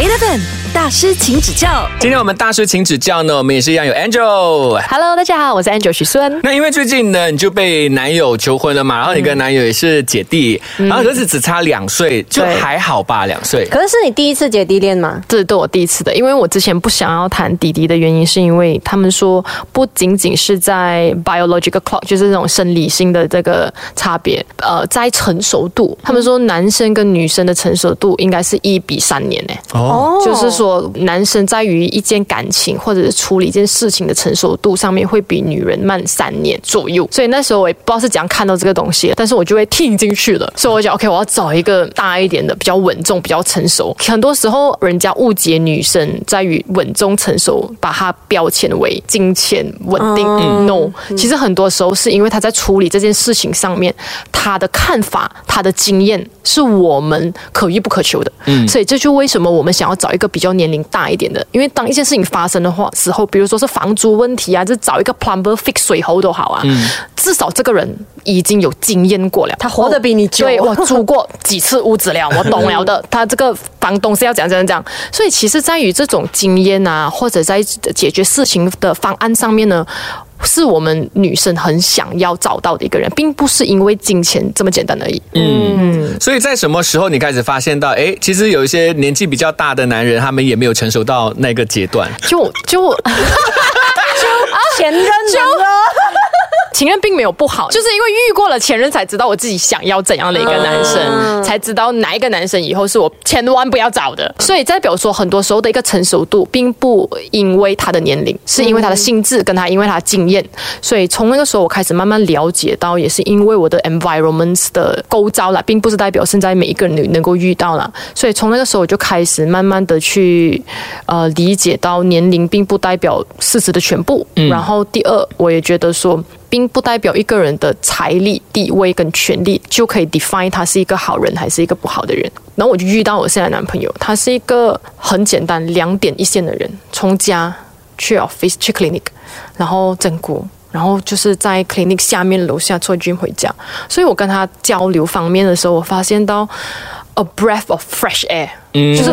8 FM. 大师，请指教。今天我们大师请指教呢，我们也是一样有 Angel。Hello，大家好，我是 Angel 许孙。那因为最近呢，你就被男友求婚了嘛，然后你跟男友也是姐弟，然后可是只差两岁，就还好吧，两岁。可是是你第一次姐弟恋吗？这是对我第一次的，因为我之前不想要谈弟弟的原因，是因为他们说不仅仅是在 biological clock，就是这种生理性的这个差别，呃，在成熟度，他们说男生跟女生的成熟度应该是一比三年呢。哦，就是说，男生在于一件感情或者是处理一件事情的成熟度上面，会比女人慢三年左右。所以那时候我也不知道是怎样看到这个东西，但是我就会听进去了。所以我讲 OK，我要找一个大一点的、比较稳重、比较成熟。很多时候人家误解女生在于稳重成熟，把它标签为金钱稳定。no，其实很多时候是因为他在处理这件事情上面，他的看法、他的经验是我们可遇不可求的。嗯，所以这就为什么我们想要找一个比较年龄大一点的，因为当一件事情发生的话时候，比如说是房租问题啊，就找一个 plumber fix 水喉都好啊，至少这个人已经有经验过了，他活得比你久对我租过几次屋子了，我懂了的。他这个房东是要讲讲讲，所以其实在于这种经验啊，或者在解决事情的方案上面呢。是我们女生很想要找到的一个人，并不是因为金钱这么简单而已。嗯所以在什么时候你开始发现到，哎，其实有一些年纪比较大的男人，他们也没有成熟到那个阶段。就就 就前任了，情人并没有不好，就是因为遇过了前任，才知道我自己想要怎样的一个男生，才知道哪一个男生以后是我千万不要找的。所以代表说，很多时候的一个成熟度，并不因为他的年龄，是因为他的心智，跟他因为他的经验。所以从那个时候，我开始慢慢了解到，也是因为我的 environments 的构造啦，并不是代表现在每一个人能能够遇到啦。所以从那个时候，我就开始慢慢的去呃理解到，年龄并不代表事实的全部。然后第二，我也觉得说。并不代表一个人的财力、地位跟权力就可以 define 他是一个好人还是一个不好的人。然后我就遇到我现在男朋友，他是一个很简单、两点一线的人，从家去 office 去 clinic，然后整骨。然后就是在 clinic 下面楼下做 gym 回家，所以我跟他交流方面的时候，我发现到 a breath of fresh air，、就是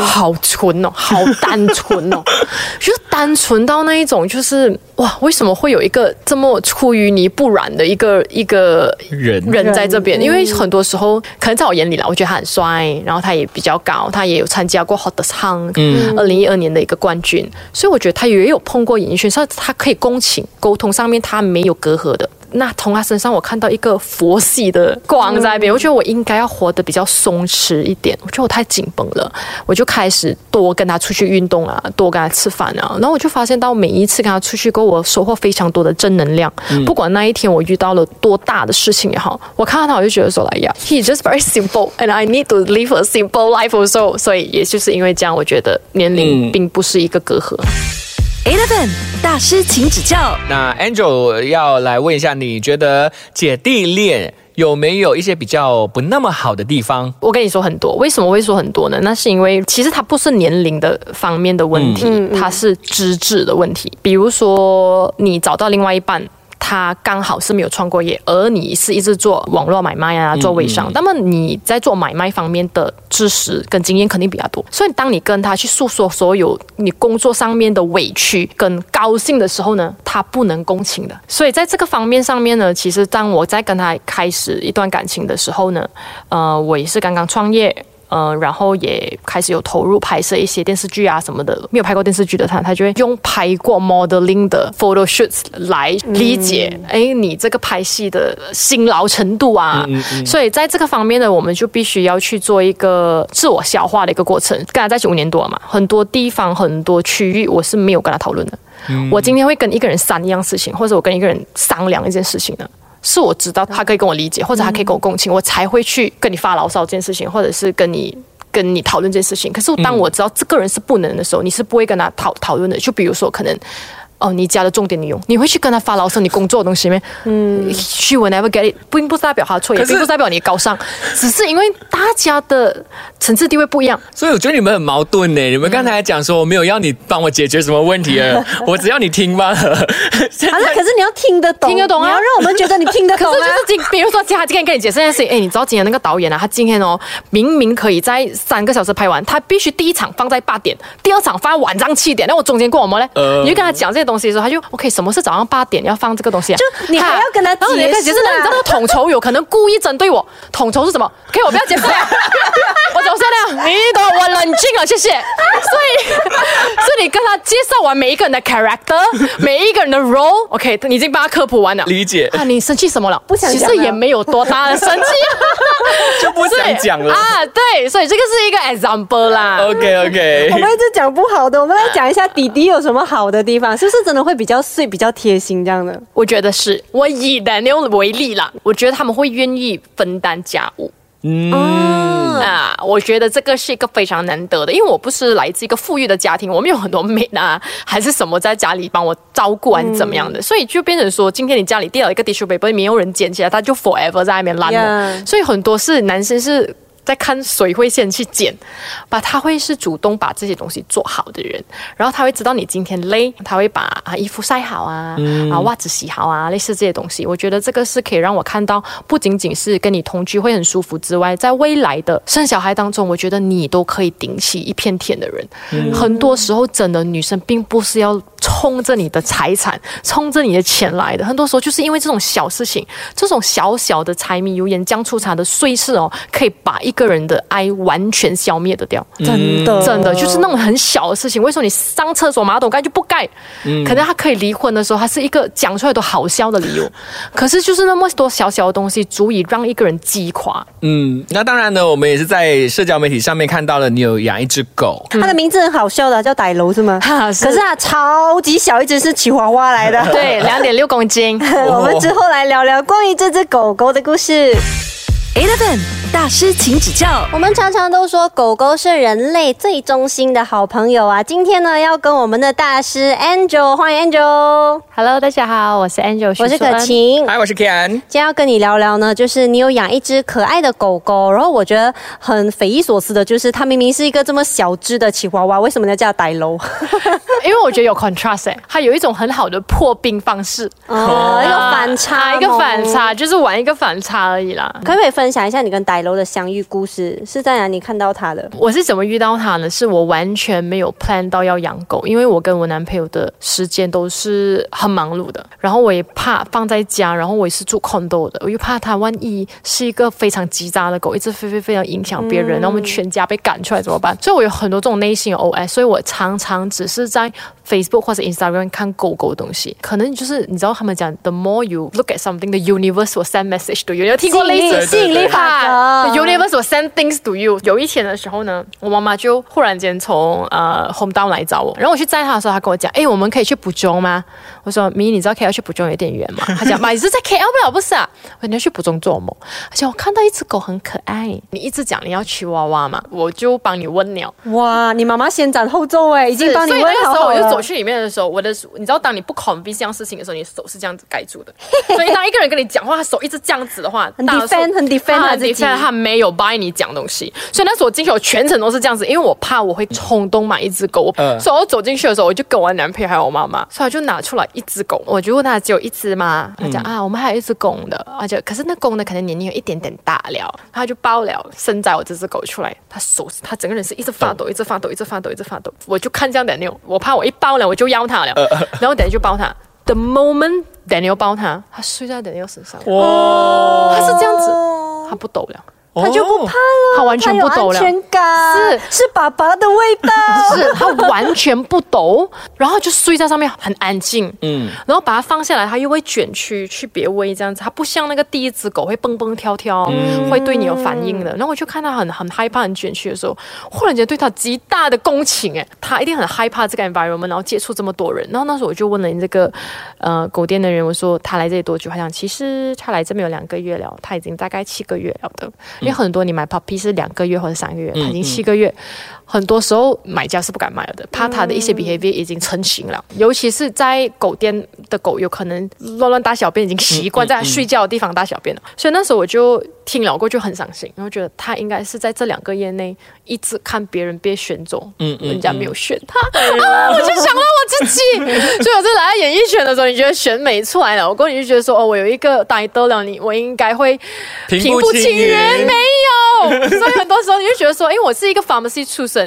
好纯哦，好单纯哦，就是单纯到那一种，就是哇，为什么会有一个这么出淤泥不染的一个一个人。人在这边？因为很多时候，可能在我眼里啦，我觉得他很帅，然后他也比较高，他也有参加过 Hot Song，嗯，二零一二年的一个冠军，所以我觉得他也有碰过演艺圈，所以他可以共情沟通上面他没有隔阂的。那从他身上，我看到一个佛系的光在那边，我觉得我应该要活得比较松弛一点。我觉得我太紧绷了，我就开始多跟他出去运动啊，多跟他吃饭啊。然后我就发现到每一次跟他出去过，我收获非常多的正能量。不管那一天我遇到了多大的事情也好，我看到他我就觉得说，哎呀，he just very simple and I need to live a simple life also。所以也就是因为这样，我觉得年龄并不是一个隔阂。Eleven 大师，请指教。那 Angel 要来问一下，你觉得姐弟恋有没有一些比较不那么好的地方？我跟你说很多，为什么会说很多呢？那是因为其实它不是年龄的方面的问题，它是资质的问题。比如说，你找到另外一半。他刚好是没有创过业，而你是一直做网络买卖啊，做微商，那么你在做买卖方面的知识跟经验肯定比较多。所以当你跟他去诉说所有你工作上面的委屈跟高兴的时候呢，他不能共情的。所以在这个方面上面呢，其实当我在跟他开始一段感情的时候呢，呃，我也是刚刚创业。呃，然后也开始有投入拍摄一些电视剧啊什么的。没有拍过电视剧的他，他就会用拍过 modeling 的 photo shoots 来理解，哎、你这个拍戏的辛劳程度啊。所以在这个方面呢，我们就必须要去做一个自我消化的一个过程。跟他在一起五年多了嘛，很多地方、很多区域我是没有跟他讨论的。我今天会跟一个人商一样事情，或者我跟一个人商量一件事情呢。是我知道他可以跟我理解，或者他可以跟我共情，我才会去跟你发牢骚这件事情，或者是跟你跟你讨论这件事情。可是当我知道这个人是不能的时候，你是不会跟他讨讨论的。就比如说，可能哦，你家的重点你用，你会去跟他发牢骚你工作的东西咩？嗯，She will never get it，并不是代表他错，也并不是代表你高尚，只是因为大家的层次地位不一样。所以我觉得你们很矛盾呢。你们刚才讲说我没有要你帮我解决什么问题啊，我只要你听罢了。现啊，那 可是你要听得懂，听得懂啊你要让我们觉得你听得懂啊。是就是今，比如说他今天跟你解释一件事情，哎，你知道今天那个导演啊，他今天哦，明明可以在三个小时拍完，他必须第一场放在八点，第二场放在晚上七点，那我中间过什么呢？呃你就跟他讲这些东西的时候，他就 OK，什么是早上八点要放这个东西啊？就你还要跟他解释，啊那你知道那个统筹有可能故意针对我，统筹是什么？OK，我不要解释了，我走下了，你懂我冷静了，谢谢。所以，所以你跟他介绍完每一个人的 character，每一个人的 role，OK，、你已经帮他科普完了。理解啊，你生气什么了？不想其实也没有多大的生气，就不想讲了。啊。对，所以这个是一个 example 啦。OK OK，我们一直讲不好的，我们来讲一下弟弟有什么好的地方，是不是真的会比较碎、比较贴心这样的？我觉得是我以 Daniel 为例啦，我觉得他们会愿意分担家务。嗯，啊，我觉得这个是一个非常难得的，因为我不是来自一个富裕的家庭，我们有很多 maid 啊，还是什么在家里帮我照顾还是怎么样的，所以就变成说，今天你家里掉了一个 tissue paper，没有人捡起来，它就 forever 在那边烂了所以很多是男生是。在看谁会先去捡，把他会是主动把这些东西做好的人，然后他会知道你今天累，他会把啊衣服晒好啊，啊袜子洗好啊，类似这些东西。我觉得这个是可以让我看到，不仅仅是跟你同居会很舒服之外，在未来的生小孩当中，我觉得你都可以顶起一片天的人。很多时候，真的女生并不是要冲着你的财产、冲着你的钱来的，很多时候就是因为这种小事情，这种小小的柴米油盐酱醋茶的碎事哦，可以把一个人的爱完全消灭得掉。真的，真的就是那种很小的事情，为什么你上厕所马桶盖就不盖？可能他可以离婚的时候，他是一个讲出来都好笑的理由，可是就是那么多小小的东西，足以让一个人击垮。嗯，那当然呢，我们也是在社交媒体上面看到了你有养一只狗。它的名字很好笑的，叫歹楼是吗？哈 是可是它超级小，一只是吉娃娃来的。对，两点六公斤。我们之后来聊聊关于这只狗狗的故事。Eleven 大师，请指教。我们常常都说狗狗是人类最忠心的好朋友啊。今天呢，要跟我们的大师 Angel，欢迎 Angel，Hello，大家好，我是 Angel，我是可晴。晴。嗨，我是 Ken。今天要跟你聊聊呢，就是你有养一只可爱的狗狗，然后我觉得很匪夷所思的，就是它明明是一个这么小只的吉娃娃，为什么要叫它歹楼？因为我觉得有 contrast，、欸、它有一种很好的破冰方式，哦，一个反差，啊一个反。差，就是玩一个反差而已啦。可不可以分享一下你跟歹楼的相遇故事？是在哪里看到他的？我是怎么遇到他呢？是我完全没有 plan 到要养狗，因为我跟我男朋友的时间都是很忙碌的，然后我也怕放在家，然后我也是住 condo 的，我又怕他万一是一个非常叽喳的狗，一直飞飞飞要影响别人，然后我们全家被赶出来怎么办？所以我有很多这种内心的 OS，所以我常常只是在 Facebook 或者 Instagram 看狗狗的东西，可能就是你知道他们讲，the more you look at something，the universe will send message to you，有听过类似引力法则。Universe will send things to you。有一天的时候呢，我妈妈就忽然间从呃 home down 来找我，然后我去载她的时候，她跟我讲：“哎，我们可以去补中吗？”我说：“咪，你知道 KL 去补中有点远吗？”她讲：“ 妈，你是在 KL 不了，不是啊？”我说：“你要去补中做梦。”而且我看到一只狗很可爱，你一直讲你要吉娃娃嘛，我就帮你问了。哇，你妈妈先斩后奏哎，已经帮你所以问好好那个时候我就走。去里面的时候，我的你知道，当你不 convince 这样事情的时候，你手是这样子盖住的。所以当一个人跟你讲话，他手一直这样子的话，很 defend- 很 defend 他他自己。defend 他没有 buy 你讲东西。所以那时候我进去，我全程都是这样子，因为我怕我会冲动买一只狗。嗯。所以我走进去的时候，我就跟我男朋友还有我妈妈，所以我就拿出来一只狗，我就问他只有一只吗？他讲、啊，我们还有一只公的，而且可是那公的可能年龄有一点点大了，他就抱了生在我这只狗出来，他手他整个人是一直发抖，一直发抖，一直发抖，一直发抖，我就看这样 Daniel，我怕我一抱了我就要他了，然后 Daniel 就抱他。The moment Daniel 抱他，他。睡在 Daniel 身上，哇，他是这样子，他不抖了，他就不怕了，他完全不抖了。安全感，是。是爸爸的味道。是他完全不抖，然后就睡在上面很安静，嗯，然后把它放下来，它又会卷曲去别位这样子，它不像那个第一只狗会蹦蹦跳跳，会对你有反应的。然后我就看它很很害怕、很卷曲的时候，忽然间对它极大的共情，哎，它一定很害怕这个 environment，然后接触这么多人。然后那时候我就问了你这个呃狗店的人，我说他来这里多久？他讲其实他来这边有两个月了，他已经大概七个月了的，因为很多你买 puppy 是两个月或者三个月，它已经七个月。很多时候买家是不敢买了的，怕他的一些 behavior 已经成型了，尤其是在狗店的狗，有可能乱乱大小便，已经习惯在它睡觉的地方大小便了。所以那时候我就听了过，就很伤心，然后觉得他应该是在这两个月内一直看别人被选走，嗯人家没有选他，啊，我就想到我自己。所以我在来到演艺圈的时候，你觉得选美出来了，我过你就觉得说，哦，我有一个大得了你，我应该会平平步步青云青云，没有。所以很多时候你就觉得说，因为我是一个 pharmacy 出身。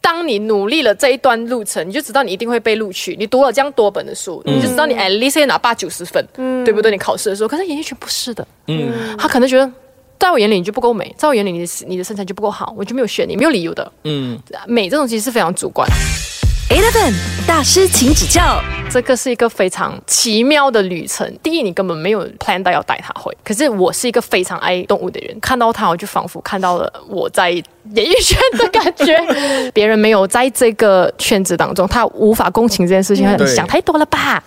当你努力了这一段路程，你就知道你一定会被录取。你读了这样多本的书，你就知道你 at least 要拿八九十分，对不对？你考试的时候，可是演艺圈不是的，嗯，他可能觉得。在我眼里你就不够美，在我眼里你的你的身材就不够好，我就没有选你，没有理由的。嗯，美这种其实是非常主观，Eleven 大师，请指教。这个是一个非常奇妙的旅程。第一，你根本没有 plan 到要带他回，可是我是一个非常爱动物的人，看到他我就仿佛看到了我在演艺圈的感觉。别人没有在这个圈子当中，他无法共情这件事情，想太多了吧？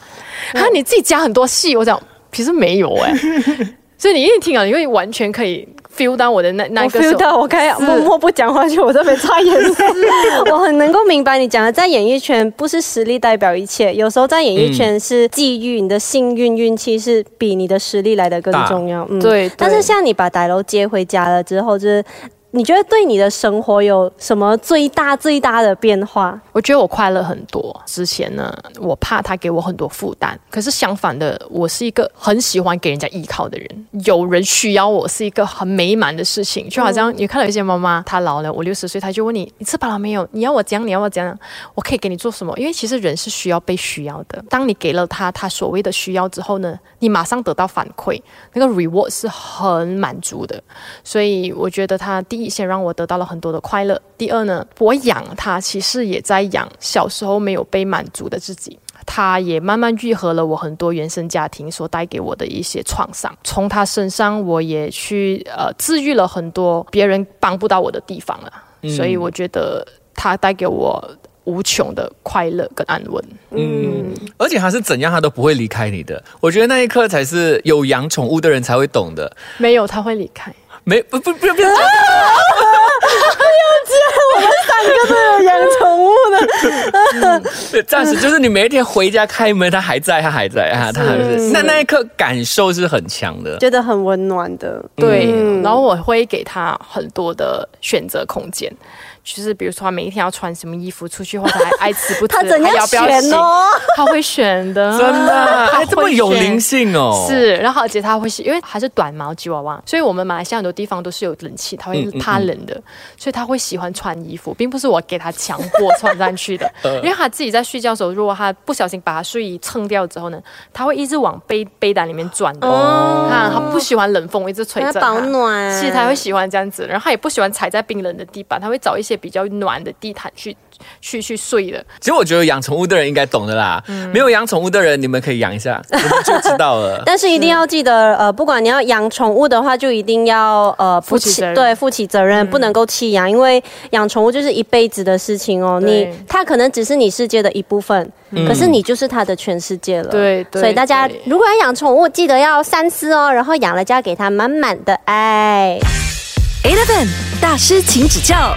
啊，你自己加很多戏，我讲其实没有哎、所以你一听啊，你会完全可以 feel 到我的那那我个 feel 到，我开始默默不讲话，就我这边擦眼泪。我很能够明白你讲的，在演艺圈不是实力代表一切，有时候在演艺圈是际遇，你的幸运运气是比你的实力来的更重要。嗯，对对但是像你把歹楼接回家了之后，就是你觉得对你的生活有什么最大最大的变化？我觉得我快乐很多。之前呢，我怕他给我很多负担，可是相反的，我是一个很喜欢给人家依靠的人。有人需要我是一个很美满的事情，就好像你看到有些妈妈，她老了五六十岁，她就问你你吃饱了没有？你要我讲，你要我讲，我可以给你做什么？因为其实人是需要被需要的。当你给了他他所谓的需要之后呢，你马上得到反馈，那个 reward 是很满足的。所以我觉得他第一先让我得到了很多的快乐，第二呢，我养他其实也在养小时候没有被满足的自己。他也慢慢愈合了我很多原生家庭所带给我的一些创伤，从他身上我也去呃治愈了很多别人帮不到我的地方了，所以我觉得他带给我无穷的快乐跟安稳。嗯，而且他是怎样，他都不会离开你的。我觉得那一刻才是有养宠物的人才会懂的。没有他会离开，没不不不不要讲，有养宠物的，暂时就是你每一天回家开门，它还在，它还在啊，它还是那那一刻感受是很强的。觉得很温暖的。对，嗯然后我会给他很多的选择空间。就是比如说，他每一天要穿什么衣服出去，或者还 爱吃不吃，他怎样还要不要洗，选哦？他会选的，真的，他哎，这么有灵性哦。是，然后而且他会是，因为他是短毛吉娃娃，所以我们马来西亚很多地方都是有冷气，他会怕冷的，所以他会喜欢穿衣服，并不是我给他强迫 穿上去的，呃。因为他自己在睡觉的时候，如果他不小心把他睡衣蹭掉之后呢，他会一直往被被单里面钻的，哦。啊，他不喜欢冷风一直吹着它保暖。是他会喜欢这样子，然后他也不喜欢踩在冰冷的地板，他会找一些比较暖的地毯去去去睡的。其实我觉得养宠物的人应该懂的啦，没有养宠物的人，你们可以养一下，你们就知道了。但是一定要记得，呃，不管你要养宠物的话，就一定要呃负起责任对负起责任，不能够弃养，因为养宠物就是一辈子的事情哦。你它可能只是你世界的一部分，可是你就是它的全世界了。对对所以大家如果要养宠物，记得要三思哦，然后养了就要给它满满的爱。Eleven 大师，请指教。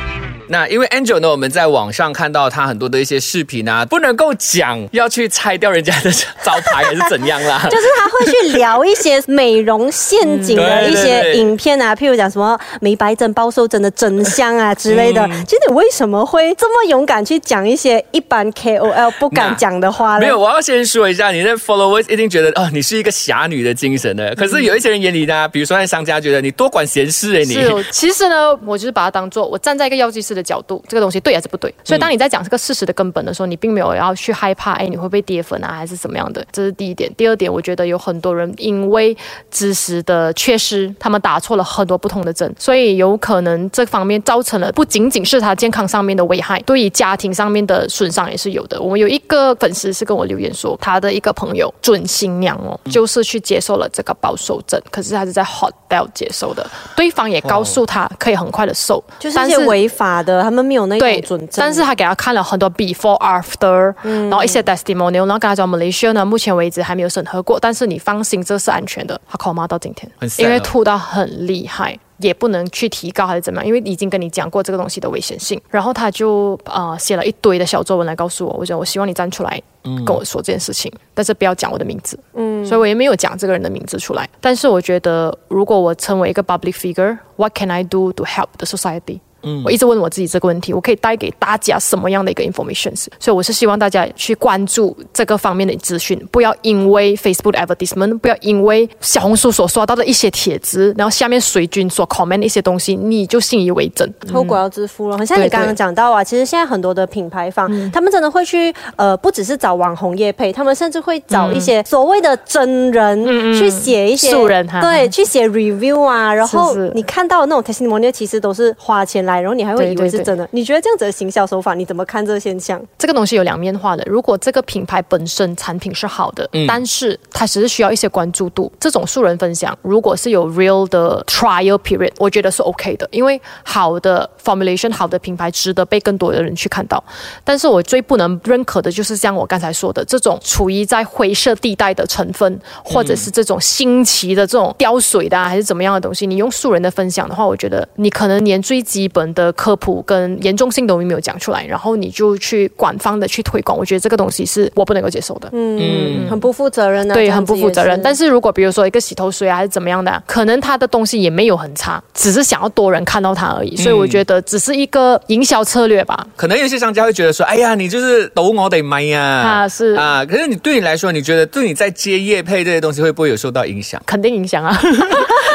那因为 Angel 呢，我们在网上看到他很多的一些视频啊，不能够讲要去拆掉人家的招牌还是怎样啦。就是他会去聊一些美容陷阱的嗯一些对对对影片啊，譬如讲什么美白针、包瘦针的真相啊之类的。嗯其实你为什么会这么勇敢去讲一些一般 KOL 不敢讲的话呢？没有，我要先说一下，你的 followers 一定觉得哦，你是一个侠女的精神的。可是有一些人眼里呢，比如说那商家觉得你多管闲事哎，你是，其实呢，我就是把它当做我站在一个药剂师的角度，这个东西对还是不对。所以当你在讲这个事实的根本的时候，你并没有要去害怕，哎，你会被跌粉啊，还是怎么样的？这是第一点。第二点，我觉得有很多人因为知识的缺失，他们打错了很多不同的针，所以有可能这方面造成了不仅仅是他健康上面的危害，对于家庭上面的损伤也是有的。我们有一个粉丝是跟我留言说，他的一个朋友准新娘哦，就是去接受了这个保守针，可是他是在 hotel 接受的，对方也告诉他可以很快的瘦，就是些违法的，他们没有那对种准，证。但是他给他看了很多 before after，、然后一些 testimonial，然后跟他讲 Malaysia 呢，目前为止还没有审核过，但是你放心，这是安全的。他 coma 到今天因为哦吐到很厉害。也不能去提高还是怎么样，因为已经跟你讲过这个东西的危险性。然后他就呃写了一堆的小作文来告诉我，我觉得我希望你站出来跟我说这件事情，但是不要讲我的名字。嗯，所以我也没有讲这个人的名字出来。但是我觉得，如果我成为一个 public figure，what can I do to help the society？嗯，我一直问我自己这个问题，我可以带给大家什么样的一个 information？所以我是希望大家去关注这个方面的资讯，不要因为 Facebook advertisement，不要因为小红书所刷到的一些帖子，然后下面水军所 comment 的一些东西，你就信以为真。后果要自负了。很像你刚刚讲到啊，其实现在很多的品牌方，他们真的会去呃，不只是找网红业配，他们甚至会找一些所谓的真人去写一些素人，对，去写 review 啊，然后你看到那种 testimonial，其实都是花钱来，然后你还会以为是真的。你觉得这样子的行销手法，你怎么看这个现象？这个东西有两面化的。如果这个品牌本身产品是好的，但是它只是需要一些关注度，这种素人分享，如果是有 real 的 trial period，我觉得是 OK 的，因为好的 formulation，好的品牌值得被更多的人去看到。但是我最不能认可的就是像我刚才说的，这种处于在灰色地带的成分，或者是这种新奇的这种雕水的，还是怎么样的东西，你用素人的分享的话，我觉得你可能连最基本的科普跟严重性都没有讲出来，然后你就去官方的去推广，我觉得这个东西是我不能够接受的。嗯，很不负责任的，对，很不负责任。但是如果比如说一个洗头水啊，还是怎么样的，可能他的东西也没有很差，只是想要多人看到它而已。所以我觉得只是一个营销策略吧。可能有些商家会觉得说：“哎呀，你就是抖我得买呀。”啊，是啊。可是你对你来说，你觉得对你在接业配这些东西会不会有受到影响？肯定影响啊，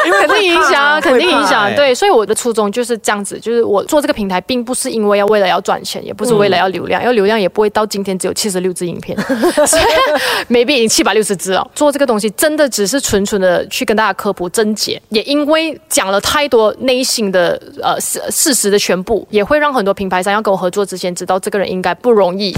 因为肯定影响啊，肯定影响。对，所以我的初衷就是这样子，就是我做这个平台，并不是因为要为了要赚钱，也不是为了要流量，要流量也不会到今天只有七十六支影片，所以 maybe 已经七百六十支了。做这个东西真的只是纯纯的去跟大家科普症结，也因为讲了太多内心的呃事事实的全部，也会让很多品牌商要跟我合作之前知道这个人应该不容易。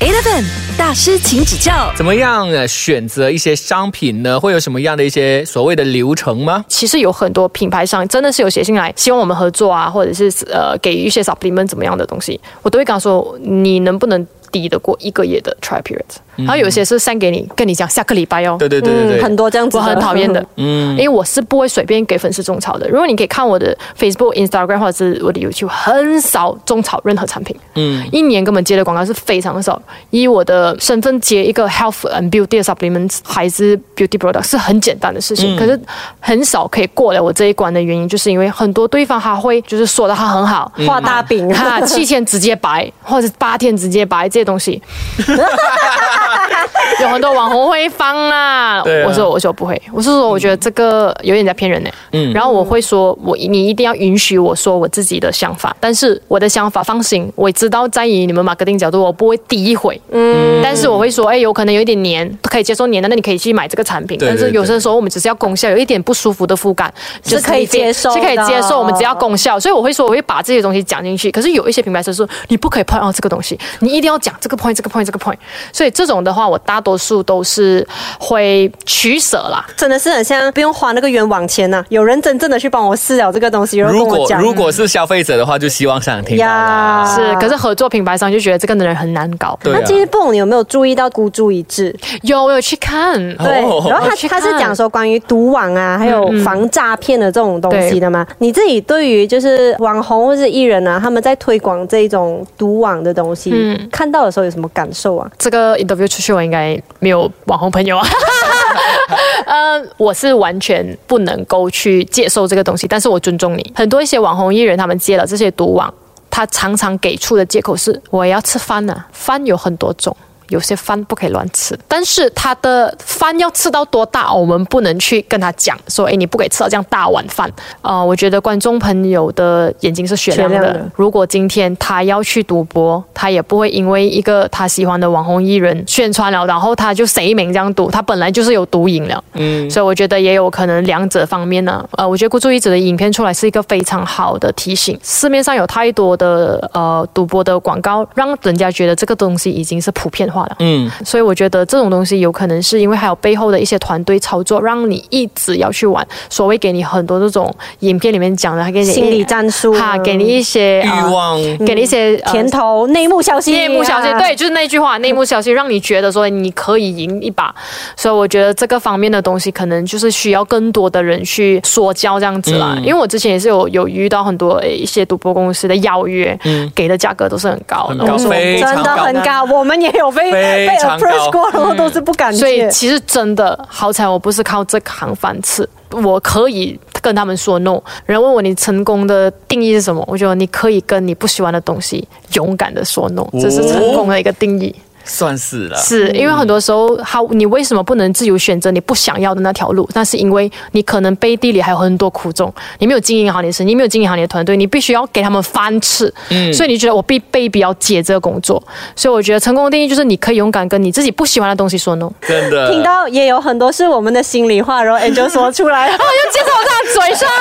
Eleven 大师，请指教。怎么样呃选择一些商品呢？会有什么样的一些所谓的流程吗？其实有很多品牌商真的是有写信来，希望我们合作啊，或者是呃给予一些 supplement 怎么样的东西，我都会跟他说，你能不能抵得过一个月的 try period？然后有些是 send 给你，跟你讲下个礼拜哦。对对对对对，很多这样子，我很讨厌的，嗯，因为我是不会随便给粉丝种草的。如果你可以看我的 Facebook、Instagram 或者是我的 YouTube，很少种草任何产品，嗯，一年根本接的广告是非常少。以我的身份接一个 health and beauty supplements 还是 beauty product 是很简单的事情，可是很少可以过了我这一关的原因，就是因为很多对方他会就是说的他很好，画大饼，哈，七天直接白，或者八天直接白这些东西。有很多网红会放啦，对啊我说我说不会，我是说我觉得这个有点在骗人呢。嗯，然后我会说我你一定要允许我说我自己的想法，但是我的想法放心，我知道在于你们马格丁角度，我不会诋毁。嗯，但是我会说，哎，有可能有一点黏，可以接受黏的，那你可以去买这个产品。对对但是有些时候我们只是要功效，有一点不舒服的肤感是可以接受是可以接受，我们只要功效，所以我会说我会把这些东西讲进去。可是有一些品牌是说你不可以 point out 这个东西，你一定要讲这个 point 这个 point 这个 point。所以这种的话，我大多数都是会取舍啦。真的是很像不用花那个冤枉钱呐、有人真正的去帮我试了这个东西，然后如果跟我讲。如果是消费者的话，就希望想听到啦。呀是，可是合作品牌商就觉得这个人很难搞。对啊那其实不懂你有没有注意到孤注一掷？有，我有去看。对，哦 然后他他是讲说关于毒网啊，还有防诈骗的这种东西的嘛。你自己对于就是网红或是艺人啊，他们在推广这一种毒网的东西，嗯看到的时候有什么感受啊？这个 interview 出去，我应该没有网红朋友啊。呃，我是完全不能够去接受这个东西，但是我尊重你。很多一些网红艺人，他们接了这些毒网，他常常给出的借口是：我也要吃饭呐、饭有很多种。有些饭不可以乱吃，但是他的饭要吃到多大，我们不能去跟他讲说，哎，你不可以吃到这样大碗饭。呃，我觉得观众朋友的眼睛是雪亮的。亮的如果今天他要去赌博，他也不会因为一个他喜欢的网红艺人宣传了，然后他就谁名这样赌，他本来就是有毒瘾了。嗯，所以我觉得也有可能两者方面呢。呃，我觉得孤注一掷的影片出来是一个非常好的提醒。市面上有太多的呃赌博的广告，让人家觉得这个东西已经是普遍化化了。嗯，所以我觉得这种东西有可能是因为还有背后的一些团队操作，让你一直要去玩。所谓给你很多这种影片里面讲的，还给你心理战术哈，给你一些欲呃望。给你一些呃甜头、内幕消息、内幕消息，对，，就是那句话，内幕消息让你觉得说你可以赢一把，所以我觉得这个方面的东西可能就是需要更多的人去说教这样子啦。嗯因为我之前也是有有遇到很多一些赌博公司的邀约，给的价格都是很高的，很高我说非常真的很高。我们也有被被 approach 过，然后都是不敢所以。其实真的好彩，我不是靠这行饭吃，我可以跟他们说 no。人问我你成功的定义是什么？我觉得你可以跟你不喜欢的东西勇敢的说 no，这是成功的一个定义。算是了。是因为很多时候，好，你为什么不能自由选择你不想要的那条路？那是因为你可能背地里还有很多苦衷，你没有经营好你的生意，你没有经营好你的团队，你必须要给他们翻吃。嗯，所以你觉得我必被必要接这个工作？所以我觉得成功的定义就是你可以勇敢跟你自己不喜欢的东西说 no。真的听到也有很多是我们的心里话，然后 Angel 说出来。就接在我他的嘴上，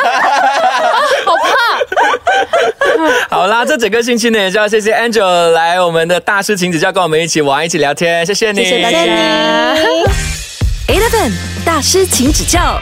好怕。好啦，这整个星期呢，也就要谢谢 Angel 来我们的大师请指教，跟我们一起玩，一起聊天，谢谢你，谢谢大家。Eleven 大师请指教。